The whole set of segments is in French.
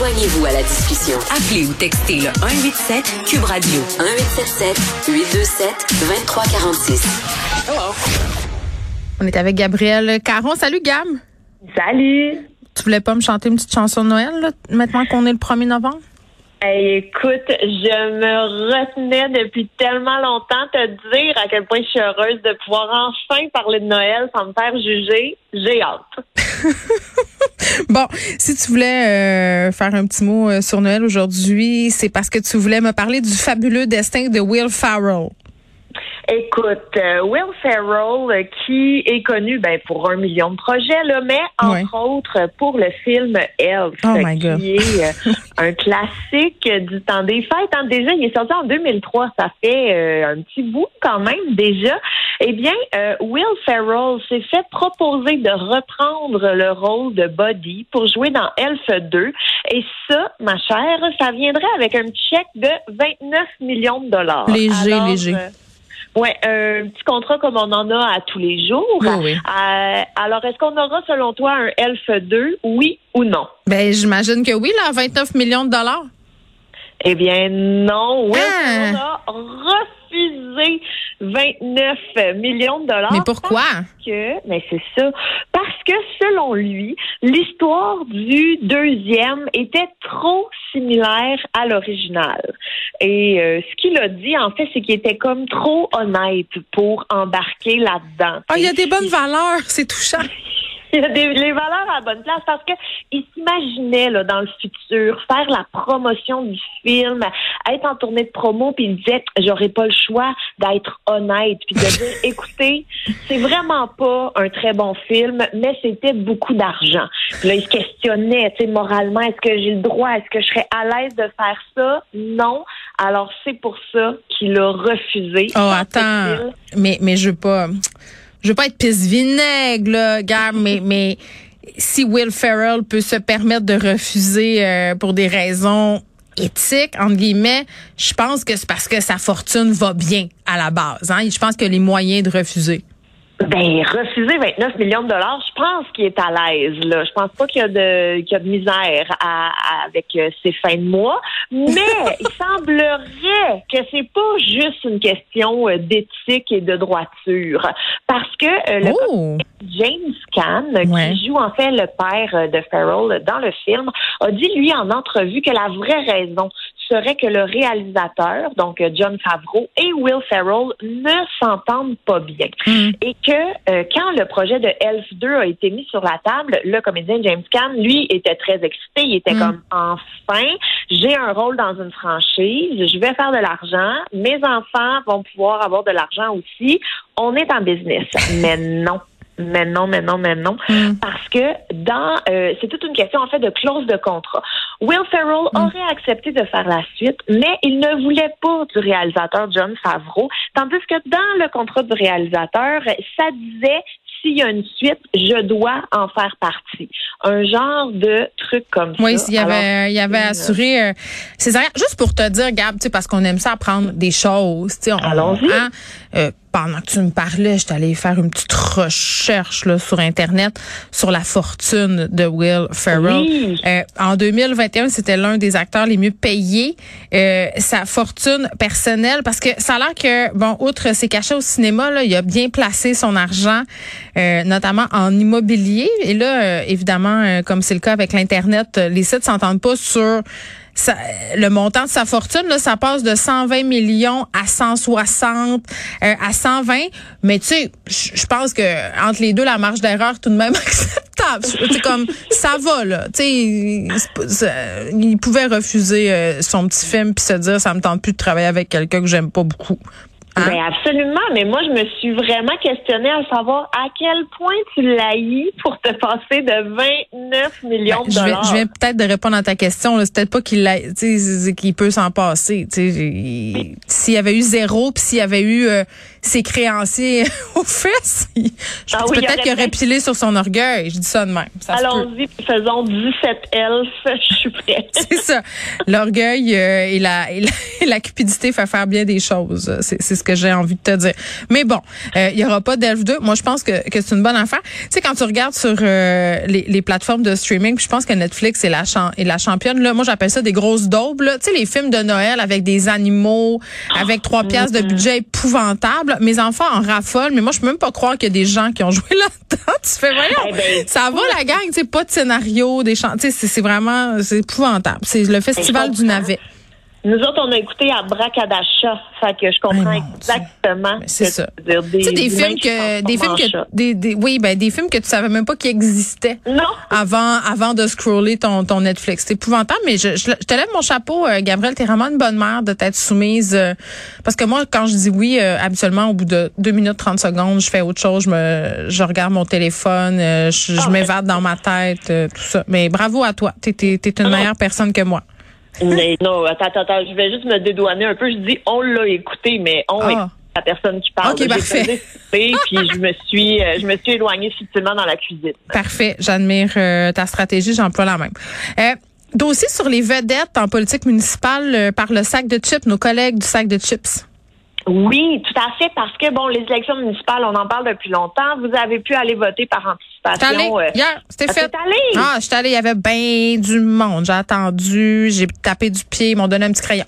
Joignez-vous à la discussion. Appelez ou textez le 187 Cube Radio 1877 827 2346. On est avec Gabriel Caron. Salut Gab. Salut. Tu voulais pas me chanter une petite chanson de Noël là, maintenant qu'on est le 1er novembre? Hey, écoute, je me retenais depuis tellement longtemps te dire à quel point je suis heureuse de pouvoir enfin parler de Noël sans me faire juger. J'ai hâte. bon, si tu voulais euh, faire un petit mot euh, sur Noël aujourd'hui, c'est parce que tu voulais me parler du fabuleux destin de Will Farrell. Écoute, euh, Will Ferrell, euh, qui est connu ben, pour un million de projets, là, mais entre autres pour le film Elf, Oh qui est euh, un classique du temps des fêtes. Hein. Déjà, il est sorti en 2003, ça fait un petit bout quand même déjà. Eh bien, Will Ferrell s'est fait proposer de reprendre le rôle de Buddy pour jouer dans Elf 2. Et ça, ma chère, ça viendrait avec un chèque de 29 millions de dollars. Léger, léger. Oui, un petit contrat comme on en a à tous les jours. Oui, oui. Euh, alors, est-ce qu'on aura, selon toi, un Elf 2, oui ou non? Ben, j'imagine que oui, là, 29 millions de dollars. Eh bien, non. Oui, Ah. on a refusé 29 millions de dollars. Mais pourquoi? Parce que, mais c'est ça. Parce que, selon lui, l'histoire du deuxième était trop similaire à l'original. Et euh, ce qu'il a dit, en fait, c'est qu'il était comme trop honnête pour embarquer là-dedans. Ah, il y a des bonnes valeurs, c'est touchant. Il y a des, les valeurs à la bonne place parce que il s'imaginait là dans le futur faire la promotion du film, être en tournée de promo puis il disait j'aurais pas le choix d'être honnête puis de dire écoutez c'est vraiment pas un très bon film mais c'était beaucoup d'argent. Puis Là il se questionnait tu sais moralement est-ce que j'ai le droit est-ce que je serais à l'aise de faire ça? Non alors c'est pour ça qu'il a refusé. Oh attends mais mais je veux pas je veux pas être pisse vinaigre, là, gars, mais, mais si Will Ferrell peut se permettre de refuser euh, pour des raisons éthiques, entre guillemets, je pense que c'est parce que sa fortune va bien à la base. Hein? Je pense a les moyens de refuser. Ben, refuser 29 millions de dollars, je pense qu'il est à l'aise. Là, je pense pas qu'il y a de qu'il y a de misère à, à- avec euh, ses fins de mois, mais il semblerait que c'est pas juste une question euh, d'éthique et de droiture, parce que euh, le Oh! James Caan, Ouais. qui joue en fait le père de Farrell dans le film, a dit lui en entrevue que la vraie raison serait que le réalisateur, donc euh, John Favreau et Will Ferrell, ne s'entendent pas bien. Mm. Et que euh, quand le projet de Elf 2 a été mis sur la table, le comédien James Caan, lui, était très excité. Il était Mm. comme enfin, j'ai un rôle dans une franchise, je vais faire de l'argent, mes enfants vont pouvoir avoir de l'argent aussi. On est en business. Mais non. Mais non, mais non, mais non. Mm. Parce que dans euh, c'est toute une question en fait de clause de contrat. Will Ferrell Mm. aurait accepté de faire la suite, mais il ne voulait pas du réalisateur John Favreau. Tandis que dans le contrat du réalisateur, ça disait s'il y a une suite, je dois en faire partie. Un genre de truc comme Oui, ça. il y avait, Alors, il y avait euh, assuré. Euh, César, juste pour te dire, Gab, tu sais, parce qu'on aime ça apprendre des choses. tu sais, on- Allons-y. hein, euh, pendant que tu me parlais, j'étais allée faire une petite recherche là, sur Internet sur la fortune de Will Ferrell. Oui. Euh, en 2021, c'était l'un des acteurs les mieux payés. Euh, sa fortune personnelle, parce que ça a l'air que, bon, outre ses cachets au cinéma, là, il a bien placé son argent, euh, notamment en immobilier. Et là, euh, évidemment, euh, comme c'est le cas avec l'Internet, euh, les sites s'entendent pas sur le montant de sa fortune, là, ça passe de 120 millions à 160, euh, à 120. Mais tu sais, je pense que entre les deux, la marge d'erreur tout de même acceptable. C'est comme ça va là. Tu sais, il, il pouvait refuser euh, son petit film puis se dire ça me tente plus de travailler avec quelqu'un que j'aime pas beaucoup. Hein? Ben absolument, mais moi je me suis vraiment questionnée à savoir à quel point tu l'haïs pour te passer de 29 millions Ben, de dollars. je viens peut-être de répondre à ta question. C'est peut-être pas qu'il qu'il peut s'en passer. S'il y avait eu zéro, puis s'il y avait eu euh, ses créanciers aux fesses. Ah peut-être qu'il aurait pilé sur son orgueil. Je dis ça de même. Allons-y, faisons 17 elfes. Je suis prête. c'est ça. L'orgueil euh, et, la, et, la, cupidité fait faire bien des choses. C'est ce que j'ai envie de te dire. Mais bon, euh, il y aura pas d'elfe 2. Moi, je pense que, que c'est une bonne affaire. Tu sais, quand tu regardes sur euh, les, les, plateformes de streaming, je pense que Netflix est la, est la championne. Là, moi, j'appelle ça des grosses daubes. Tu sais, les films de Noël avec des animaux, avec trois pièces de budget épouvantable. Mes enfants en raffolent, mais moi, je peux même pas croire qu'il y a des gens qui ont joué là-dedans. Tu fais, voyons, eh ben, ça va la gang, tu sais, pas de scénario, des chants, c'est vraiment, c'est épouvantable. C'est le festival du navet. Nous autres, on a écouté à Bracadacha. Fait que je comprends exactement. C'est ça. Dire, des, tu sais, des films que, des films que, des, des, oui, ben, des films que tu savais même pas qu'ils existaient. Non. Avant, avant de scroller ton, ton Netflix. C'est épouvantable, mais je, je, te lève mon chapeau, euh, Gabriel. T'es vraiment une bonne mère de t'être soumise. Euh, parce que moi, quand je dis oui, euh, habituellement, au bout de 2 minutes 30 secondes, je fais autre chose. Je me, je regarde mon téléphone, je, je ah, m'évade dans ma tête, tout ça. Mais bravo à toi. T'es, t'es, t'es une ah meilleure personne que moi. Mais non, attends, attends, je vais juste me dédouaner un peu. Je dis on l'a écouté, mais on ah. la personne qui parle. OK, parfait. puis je me suis euh, je me suis éloignée subtilement dans la cuisine. Parfait, j'admire euh, ta stratégie, j'emploie la même. Euh, dossier sur les vedettes en politique municipale euh, par le sac de chips, nos collègues du sac de chips. Oui, tout à fait, parce que bon, les élections municipales, on en parle depuis longtemps. Vous avez pu aller voter par anticipation. Allé, euh, hier, c'était fait. Allé? Ah, je suis allée, il y avait bien du monde. J'ai attendu, j'ai tapé du pied, ils m'ont donné un petit crayon.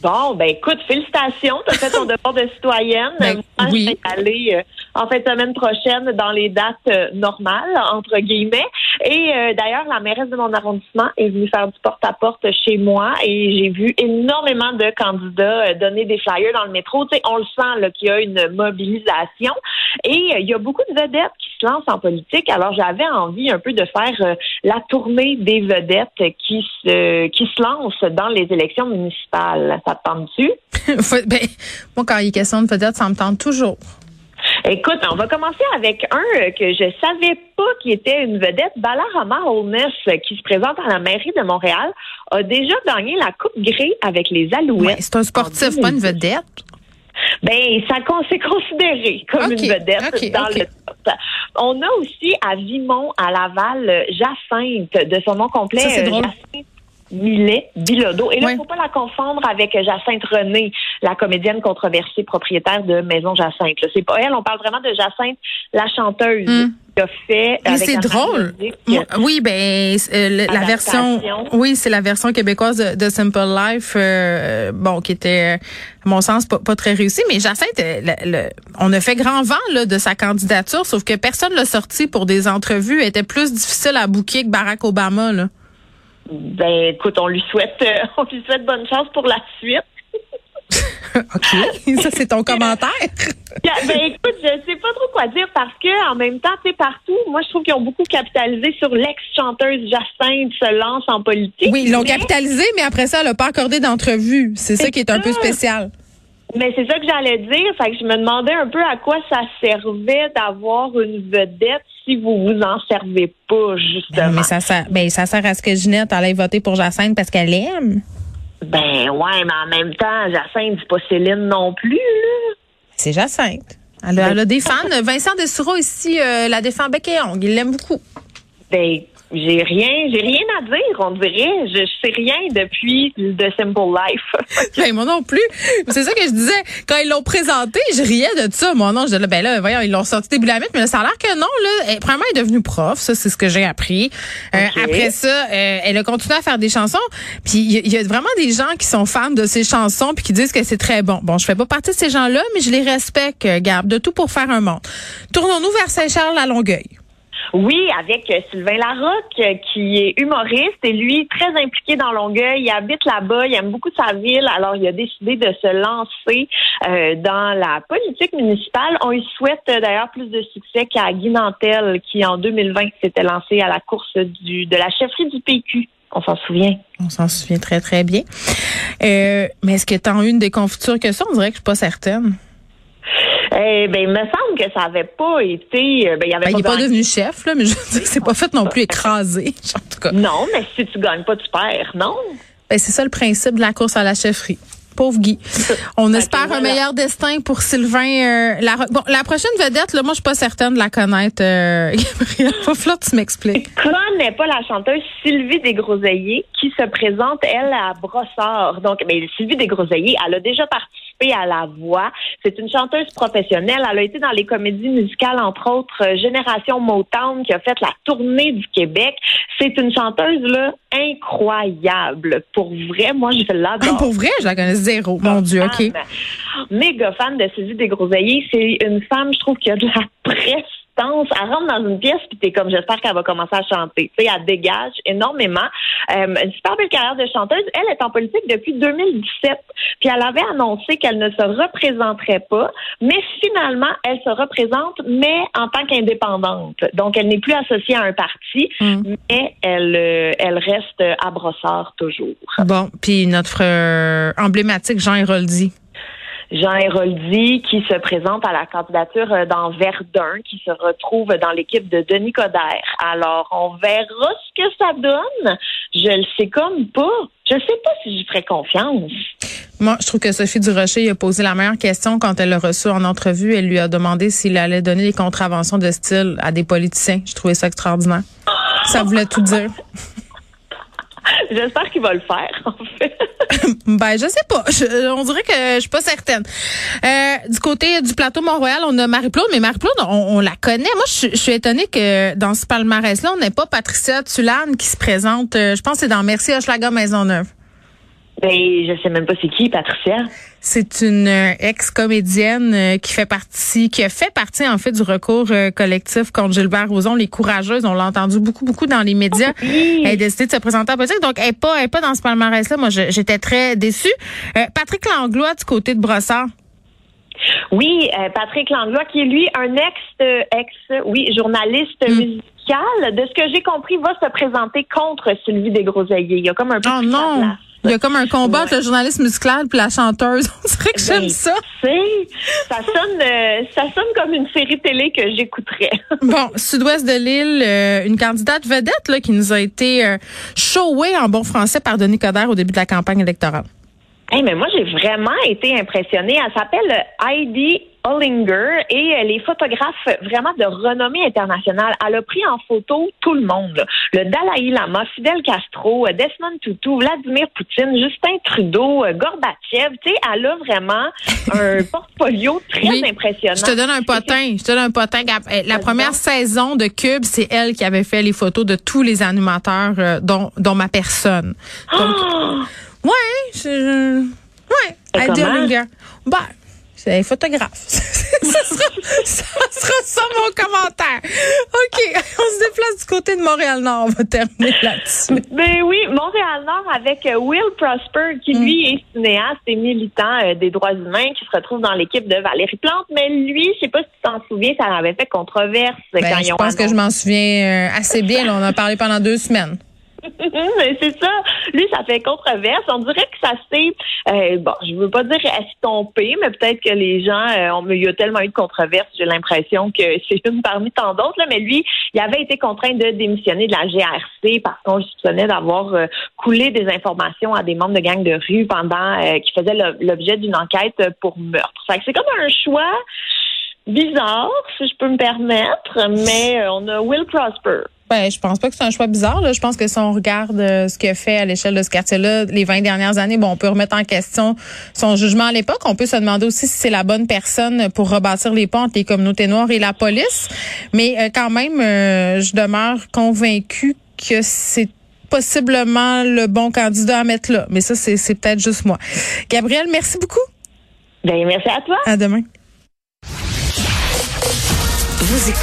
Bon, ben écoute, félicitations, tu as fait ton devoir de citoyenne. Ben, Moi, oui. je vais aller euh, en fin de semaine prochaine dans les dates euh, normales, entre guillemets. Et euh, d'ailleurs, la mairesse de mon arrondissement est venue faire du porte-à-porte chez moi et j'ai vu énormément de candidats donner des flyers dans le métro. Tu sais, on le sent qu'il y a une mobilisation et il y a beaucoup de vedettes qui se lancent en politique. Alors, j'avais envie un peu de faire la tournée des vedettes qui se, qui se lancent dans les élections municipales. Ça te tente-tu? ben, moi, quand il est question de vedette, ça me tente toujours. Écoute, on va commencer avec un que je savais pas qui était une vedette. Balarama Holness, qui se présente à la mairie de Montréal, a déjà gagné la Coupe Grey avec les Alouettes. c'est un sportif, pas une vedette. Ben, ça s'est considéré comme une vedette dans le top. On a aussi à Vimont, à Laval, Jacinthe, de son nom complet. Ça, c'est. Millet Bilodeau. Et là, il ne faut pas la confondre avec Jacinthe René, la comédienne controversée propriétaire de Maison Jacinthe. C'est pas elle, on parle vraiment de Jacinthe, la chanteuse. Hmm. Qui a fait c'est drôle. oui, ben euh, la version, oui, c'est la version québécoise de, Simple Life, euh, bon, qui était, à mon sens, pas, très réussie. Mais Jacinthe, euh, on a fait grand vent là, de sa candidature, sauf que personne l'a sorti pour des entrevues. Elle était plus difficile à bouquer que Barack Obama. Là. Ben, écoute, on lui souhaite, euh, on lui souhaite bonne chance pour la suite. OK. Ça, c'est ton commentaire. ben, écoute, je sais pas trop quoi dire parce que, en même temps, tu partout, moi, je trouve qu'ils ont beaucoup capitalisé sur l'ex-chanteuse Jacinthe se lance en politique. Oui, ils l'ont capitalisé, mais après ça, elle n'a pas accordé d'entrevue. C'est ça qui est un peu spécial. Mais c'est ça que j'allais dire. Fait que je me demandais un peu à quoi ça servait d'avoir une vedette si vous vous en servez pas, justement. Mais ça sert, ben, ça sert à ce que Ginette allait voter pour Jacinthe parce qu'elle aime. Ben ouais, mais en même temps, Jacinthe, c'est pas Céline non plus. C'est Jacinthe. Elle a, des fans. Vincent Dessureau ici euh, la défend bec et ongle. Il l'aime beaucoup. Ben j'ai rien, j'ai rien à dire, on dirait. Je, sais rien depuis The Simple Life. ben, moi non plus. C'est ça que je disais. Quand ils l'ont présenté, je riais de ça. Moi, non, je disais, ben là, voyons, ils l'ont sorti début de la mais là, ça a l'air que non, là. Elle, premièrement, elle est devenue prof. Ça, c'est ce que j'ai appris. Euh, après ça, euh, elle a continué à faire des chansons. Puis, il y, a vraiment des gens qui sont fans de ses chansons puis qui disent que c'est très bon. Bon, je fais pas partie de ces gens-là, mais je les respecte, euh, Gab, de tout pour faire un monde. Tournons-nous vers Saint-Charles à Longueuil. Oui, avec euh, Sylvain Larocque, euh, qui est humoriste et lui, très impliqué dans Longueuil. Il habite là-bas, il aime beaucoup sa ville, alors il a décidé de se lancer euh, dans la politique municipale. On lui souhaite d'ailleurs plus de succès qu'à Guy Nantel, qui en 2020 s'était lancé à la course du, de la chefferie du PQ. On s'en souvient. On s'en souvient très, très bien. mais est-ce que eu une déconfiture que ça? On dirait que je suis pas certaine. Eh ben, il me semble que ça n'avait pas été. Euh, ben, il avait ben, n'est pas devenu chef, là, mais je veux dire, c'est pas fait non plus écrasé, en tout cas. Non, mais si tu gagnes pas, tu perds, non? Ben, c'est ça le principe de la course à la chefferie. pauvre Guy. On espère un meilleur destin pour Sylvain euh, Bon, la prochaine vedette, là, moi, je suis pas certaine de la connaître. Euh, Gabriel, faut tu m'expliques. Connais pas la chanteuse Sylvie Desgroseilliers qui se présente, elle, à Brossard. Donc, mais Sylvie Desgroseilliers, elle a déjà participé à La Voix. C'est une chanteuse professionnelle. Elle a été dans les comédies musicales, entre autres, euh, Génération Motown, qui a fait la tournée du Québec. C'est une chanteuse, là, incroyable. Pour vrai, moi, je l'adore. Pour vrai, je la connais zéro. Mon Dieu, OK. Méga fan de Sylvie Desgroseilliers. C'est une femme, je trouve, qui a de la presse elle rentre dans une pièce puis t'es comme j'espère qu'elle va commencer à chanter. Tu sais, elle dégage énormément. Euh, une super belle carrière de chanteuse. Elle est en politique depuis 2017. Puis elle avait annoncé qu'elle ne se représenterait pas, mais finalement elle se représente, mais en tant qu'indépendante. Donc elle n'est plus associée à un parti, mm. mais elle euh, elle reste à Brossard toujours. Bon, puis notre euh, emblématique Jean Héroldi. Jean Héroldi qui se présente à la candidature euh, dans Verdun, qui se retrouve dans l'équipe de Denis Coderre. Alors, on verra ce que ça donne. Je le sais comme pas. Je sais pas si j'y ferai confiance. Moi, je trouve que Sophie Durocher a posé la meilleure question quand elle l'a reçu en entrevue. Elle lui a demandé s'il allait donner des contraventions de style à des politiciens. Je trouvais ça extraordinaire. Ça voulait tout dire. J'espère qu'il va le faire, en fait. ben, je sais pas. on dirait que je suis pas certaine. Euh, du côté du plateau Mont-Royal, on a Marie-Claude, mais Marie-Claude, on, la connaît. Moi, je, suis étonnée que dans ce palmarès-là, on n'ait pas Patricia Tulane qui se présente. Euh, je pense que c'est dans Merci Hochelaga Maisonneuve. Ben, je sais même pas c'est qui, Patricia. C'est une euh, ex-comédienne euh, qui fait partie, qui a fait partie en fait du recours euh, collectif contre Gilbert Rozon, les courageuses. On l'a entendu beaucoup, beaucoup dans les médias. Elle a décidé de se présenter en politique, donc elle n'est pas, elle est pas dans ce palmarès-là. Moi, j'étais très déçue. Patrick Langlois du côté de Brossard. Oui, Patrick Langlois, qui est lui un ex, ex, oui, journaliste mm. musical. De ce que j'ai compris, va se présenter contre Sylvie Desgroseilliers. Il y a comme un peu oh, non. Il y a comme un combat entre le journaliste musical puis la chanteuse. On dirait que j'aime ben, ça. Ça sonne, euh, ça sonne comme une série télé que j'écouterais. bon, Sud-Ouest de l'île, euh, une candidate vedette là, qui nous a été euh, showée en bon français par Denis Coderre au début de la campagne électorale. Hey, mais moi, j'ai vraiment été impressionnée. Elle s'appelle Heidi Hollinger et elle est photographe vraiment de renommée internationale. Elle a pris en photo tout le monde. Le Dalai Lama, Fidel Castro, Desmond Tutu, Vladimir Poutine, Justin Trudeau, Gorbatchev. Tu sais, elle a vraiment un portfolio très impressionnant. Je te donne un potin. Je te donne un potin. La première saison de Cube, c'est elle qui avait fait les photos de tous les animateurs, euh, dont, dont ma personne. Donc, oh! ouais, je, ouais, Heidi Hollinger. Bah, c'est un photographe. ça, sera, ça, mon commentaire. OK, on se déplace du côté de Montréal-Nord. On va terminer là-dessus. Ben oui, Montréal-Nord avec euh, Will Prosper, qui mm. lui est cinéaste et militant euh, des droits humains, qui se retrouve dans l'équipe de Valérie Plante. Mais lui, je sais pas si tu t'en souviens, ça avait fait controverse ben, quand Je pense que je m'en souviens euh, assez bien. on en a parlé pendant deux semaines. c'est ça. Lui, ça fait controverse. On dirait que ça s'est, euh, bon, je veux pas dire estompé, mais peut-être que les gens, euh, y a tellement eu de controverses, j'ai l'impression que c'est une parmi tant d'autres. Mais lui, il avait été contraint de démissionner de la GRC parce qu'on soupçonnait d'avoir euh, coulé des informations à des membres de gangs de rue pendant euh, qui faisaient l'objet d'une enquête pour meurtre. c'est comme un choix bizarre, si je peux me permettre, mais on a Will Prosper. Ben, je pense pas que c'est un choix bizarre. Là. Je pense que si on regarde euh, ce qu'il fait à l'échelle de ce quartier-là les 20 dernières années, bon, on peut remettre en question son jugement à l'époque. On peut se demander aussi si c'est la bonne personne pour rebâtir les ponts entre les communautés noires et la police. Mais euh, quand même, euh, je demeure convaincue que c'est possiblement le bon candidat à mettre là. Mais ça, c'est peut-être juste moi. Gabriel, merci beaucoup. Ben, merci à toi. À demain. Vous écoutez